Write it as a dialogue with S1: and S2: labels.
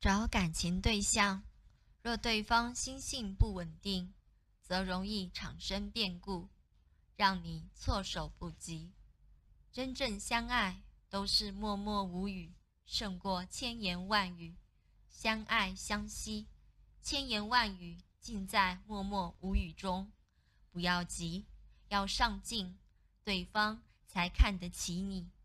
S1: 找感情对象若对方心性不稳定则容易产生变故让你措手不及。真正相爱都是默默无语胜过千言万语。相爱相惜千言万语尽在默默无语中。不要急要上进对方才看得起你。